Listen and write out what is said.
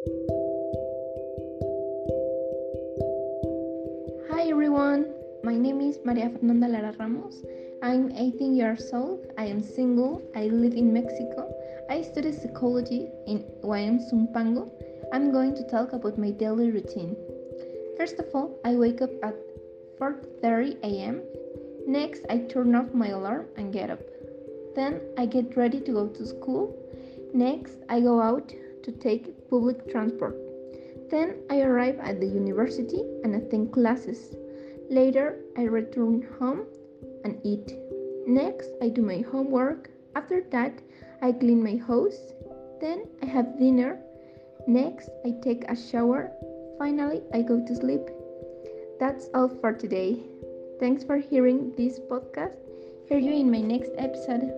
Hi everyone, my name is Maria Fernanda Lara Ramos. I'm 18 years old. I am single. I live in Mexico. I study psychology in UAM Zumpango. I'm going to talk about my daily routine. First of all, I wake up at 4:30 a.m. Next, I turn off my alarm and get up. Then I get ready to go to school. Next, I go out to take public transport. Then I arrive at the university and attend classes. Later, I return home and eat. Next, I do my homework. After that, I clean my house. Then I have dinner. Next, I take a shower. Finally, I go to sleep. That's all for today. Thanks for hearing this podcast. Hear you in my next episode.